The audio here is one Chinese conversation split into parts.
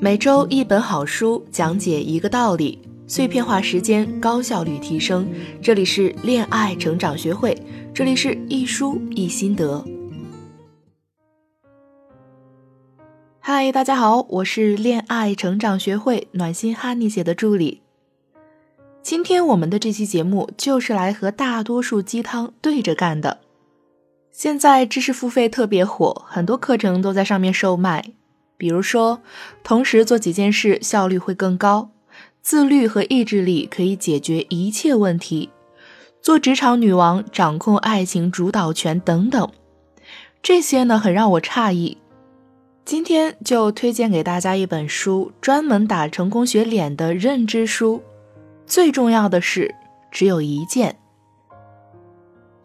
每周一本好书，讲解一个道理，碎片化时间，高效率提升。这里是恋爱成长学会，这里是一书一心得。嗨，大家好，我是恋爱成长学会暖心哈尼姐的助理。今天我们的这期节目就是来和大多数鸡汤对着干的。现在知识付费特别火，很多课程都在上面售卖。比如说，同时做几件事效率会更高，自律和意志力可以解决一切问题，做职场女王掌控爱情主导权等等，这些呢很让我诧异。今天就推荐给大家一本书，专门打成功学脸的认知书。最重要的是，只有一件。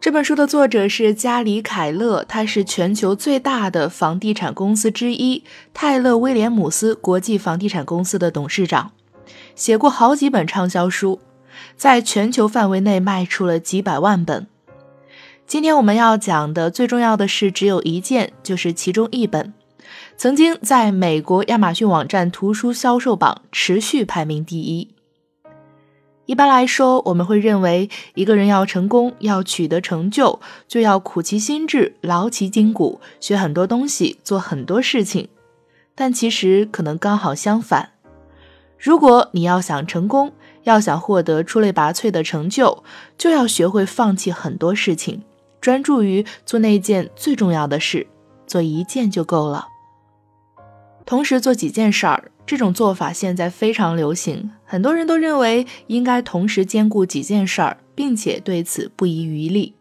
这本书的作者是加里·凯勒，他是全球最大的房地产公司之一泰勒·威廉姆斯国际房地产公司的董事长，写过好几本畅销书，在全球范围内卖出了几百万本。今天我们要讲的最重要的是只有一件，就是其中一本，曾经在美国亚马逊网站图书销售榜持续排名第一。一般来说，我们会认为一个人要成功、要取得成就，就要苦其心志、劳其筋骨，学很多东西，做很多事情。但其实可能刚好相反。如果你要想成功，要想获得出类拔萃的成就，就要学会放弃很多事情，专注于做那件最重要的事，做一件就够了。同时做几件事儿。这种做法现在非常流行，很多人都认为应该同时兼顾几件事儿，并且对此不遗余力。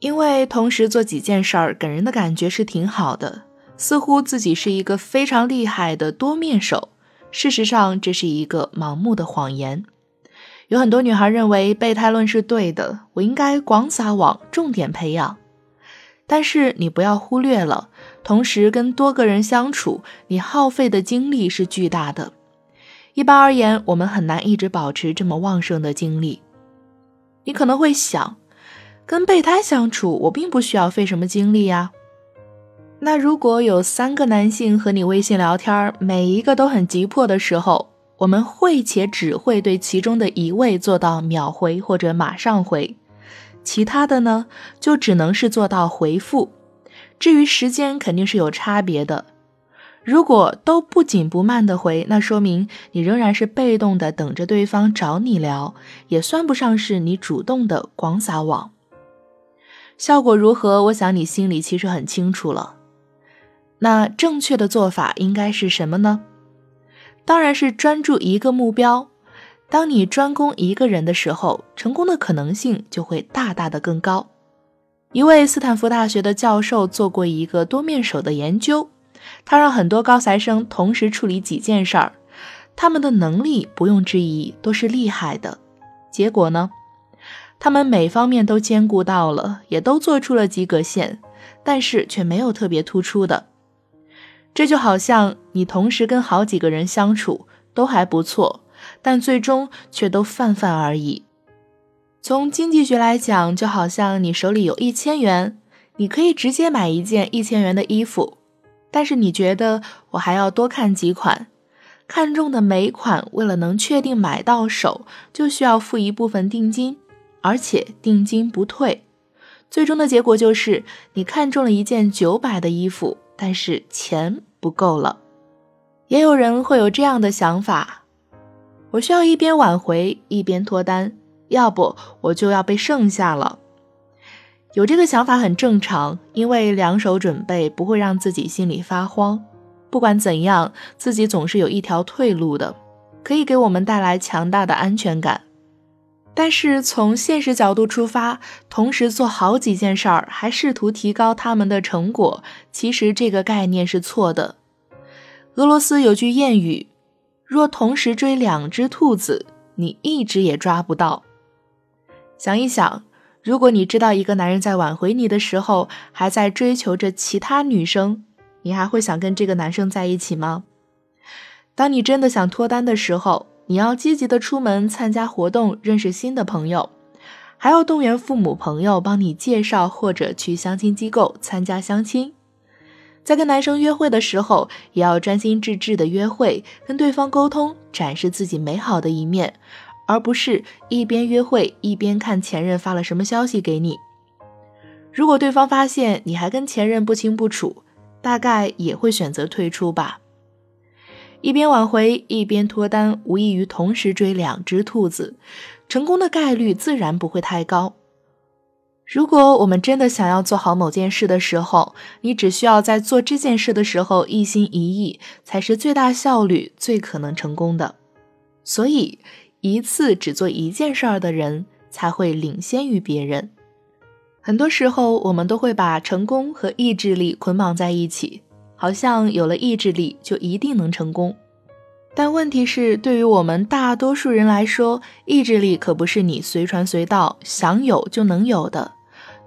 因为同时做几件事儿给人的感觉是挺好的，似乎自己是一个非常厉害的多面手。事实上，这是一个盲目的谎言。有很多女孩认为备胎论是对的，我应该广撒网，重点培养。但是你不要忽略了。同时跟多个人相处，你耗费的精力是巨大的。一般而言，我们很难一直保持这么旺盛的精力。你可能会想，跟备胎相处，我并不需要费什么精力呀。那如果有三个男性和你微信聊天，每一个都很急迫的时候，我们会且只会对其中的一位做到秒回或者马上回，其他的呢，就只能是做到回复。至于时间，肯定是有差别的。如果都不紧不慢的回，那说明你仍然是被动的等着对方找你聊，也算不上是你主动的广撒网。效果如何？我想你心里其实很清楚了。那正确的做法应该是什么呢？当然是专注一个目标。当你专攻一个人的时候，成功的可能性就会大大的更高。一位斯坦福大学的教授做过一个多面手的研究，他让很多高材生同时处理几件事儿，他们的能力不用质疑都是厉害的。结果呢，他们每方面都兼顾到了，也都做出了及格线，但是却没有特别突出的。这就好像你同时跟好几个人相处都还不错，但最终却都泛泛而已。从经济学来讲，就好像你手里有一千元，你可以直接买一件一千元的衣服，但是你觉得我还要多看几款，看中的每款，为了能确定买到手，就需要付一部分定金，而且定金不退。最终的结果就是，你看中了一件九百的衣服，但是钱不够了。也有人会有这样的想法：我需要一边挽回，一边脱单。要不我就要被剩下了。有这个想法很正常，因为两手准备不会让自己心里发慌。不管怎样，自己总是有一条退路的，可以给我们带来强大的安全感。但是从现实角度出发，同时做好几件事儿，还试图提高他们的成果，其实这个概念是错的。俄罗斯有句谚语：“若同时追两只兔子，你一只也抓不到。”想一想，如果你知道一个男人在挽回你的时候还在追求着其他女生，你还会想跟这个男生在一起吗？当你真的想脱单的时候，你要积极的出门参加活动，认识新的朋友，还要动员父母朋友帮你介绍或者去相亲机构参加相亲。在跟男生约会的时候，也要专心致志的约会，跟对方沟通，展示自己美好的一面，而不是一边约会一边看前任发了什么消息给你。如果对方发现你还跟前任不清不楚，大概也会选择退出吧。一边挽回一边脱单，无异于同时追两只兔子，成功的概率自然不会太高。如果我们真的想要做好某件事的时候，你只需要在做这件事的时候一心一意，才是最大效率、最可能成功的。所以，一次只做一件事儿的人才会领先于别人。很多时候，我们都会把成功和意志力捆绑在一起，好像有了意志力就一定能成功。但问题是，对于我们大多数人来说，意志力可不是你随传随到、想有就能有的。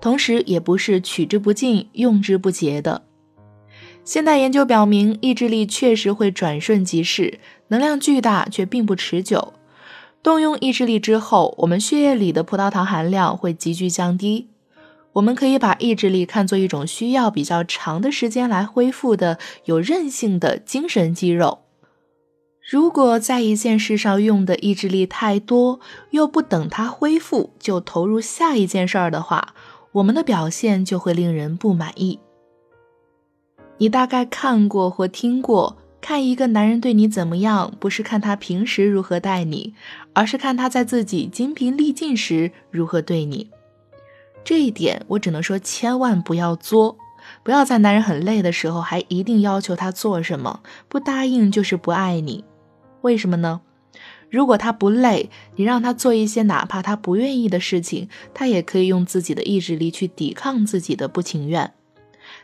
同时，也不是取之不尽、用之不竭的。现代研究表明，意志力确实会转瞬即逝，能量巨大却并不持久。动用意志力之后，我们血液里的葡萄糖含量会急剧降低。我们可以把意志力看作一种需要比较长的时间来恢复的有韧性的精神肌肉。如果在一件事上用的意志力太多，又不等它恢复就投入下一件事儿的话，我们的表现就会令人不满意。你大概看过或听过，看一个男人对你怎么样，不是看他平时如何待你，而是看他在自己精疲力尽时如何对你。这一点我只能说，千万不要作，不要在男人很累的时候还一定要求他做什么，不答应就是不爱你。为什么呢？如果他不累，你让他做一些哪怕他不愿意的事情，他也可以用自己的意志力去抵抗自己的不情愿。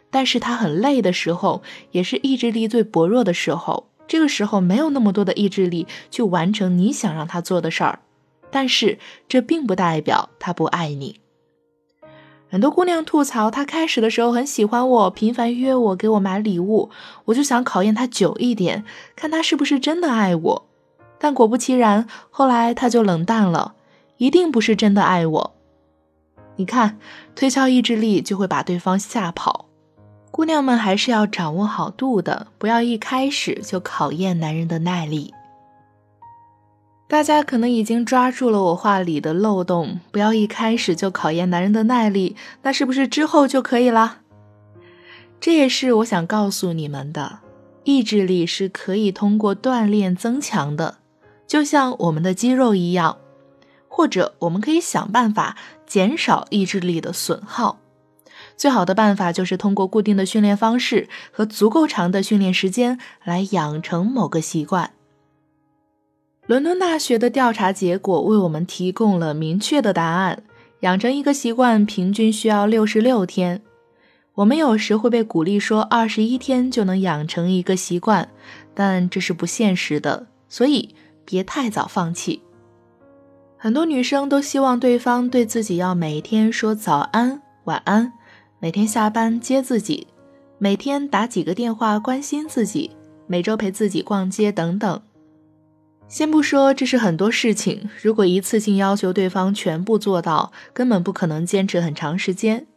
但是他很累的时候，也是意志力最薄弱的时候，这个时候没有那么多的意志力去完成你想让他做的事儿。但是这并不代表他不爱你。很多姑娘吐槽，他开始的时候很喜欢我，频繁约我，给我买礼物，我就想考验他久一点，看他是不是真的爱我。但果不其然，后来他就冷淡了，一定不是真的爱我。你看，推销意志力就会把对方吓跑。姑娘们还是要掌握好度的，不要一开始就考验男人的耐力。大家可能已经抓住了我话里的漏洞，不要一开始就考验男人的耐力，那是不是之后就可以了？这也是我想告诉你们的，意志力是可以通过锻炼增强的。就像我们的肌肉一样，或者我们可以想办法减少意志力的损耗。最好的办法就是通过固定的训练方式和足够长的训练时间来养成某个习惯。伦敦大学的调查结果为我们提供了明确的答案：养成一个习惯平均需要六十六天。我们有时会被鼓励说二十一天就能养成一个习惯，但这是不现实的。所以。别太早放弃。很多女生都希望对方对自己要每天说早安、晚安，每天下班接自己，每天打几个电话关心自己，每周陪自己逛街等等。先不说这是很多事情，如果一次性要求对方全部做到，根本不可能坚持很长时间。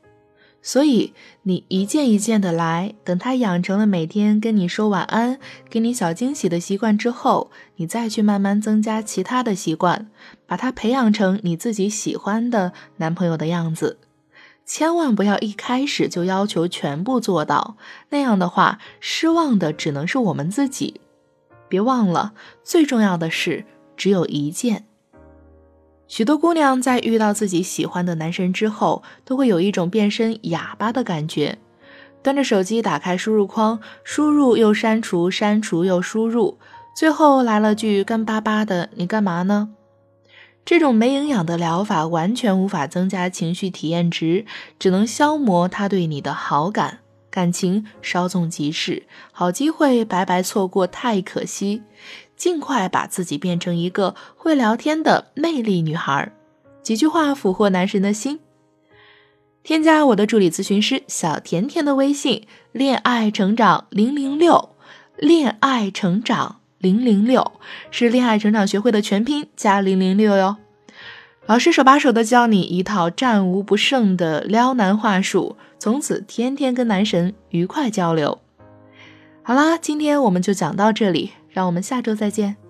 所以你一件一件的来，等他养成了每天跟你说晚安、给你小惊喜的习惯之后，你再去慢慢增加其他的习惯，把他培养成你自己喜欢的男朋友的样子。千万不要一开始就要求全部做到，那样的话，失望的只能是我们自己。别忘了，最重要的是只有一件。许多姑娘在遇到自己喜欢的男神之后，都会有一种变身哑巴的感觉，端着手机打开输入框，输入又删除，删除又输入，最后来了句干巴巴的“你干嘛呢？”这种没营养的疗法完全无法增加情绪体验值，只能消磨他对你的好感，感情稍纵即逝，好机会白白错过，太可惜。尽快把自己变成一个会聊天的魅力女孩，几句话俘获男神的心。添加我的助理咨询师小甜甜的微信“恋爱成长零零六”，恋爱成长零零六是恋爱成长学会的全拼加零零六哟。老师手把手的教你一套战无不胜的撩男话术，从此天天跟男神愉快交流。好啦，今天我们就讲到这里，让我们下周再见。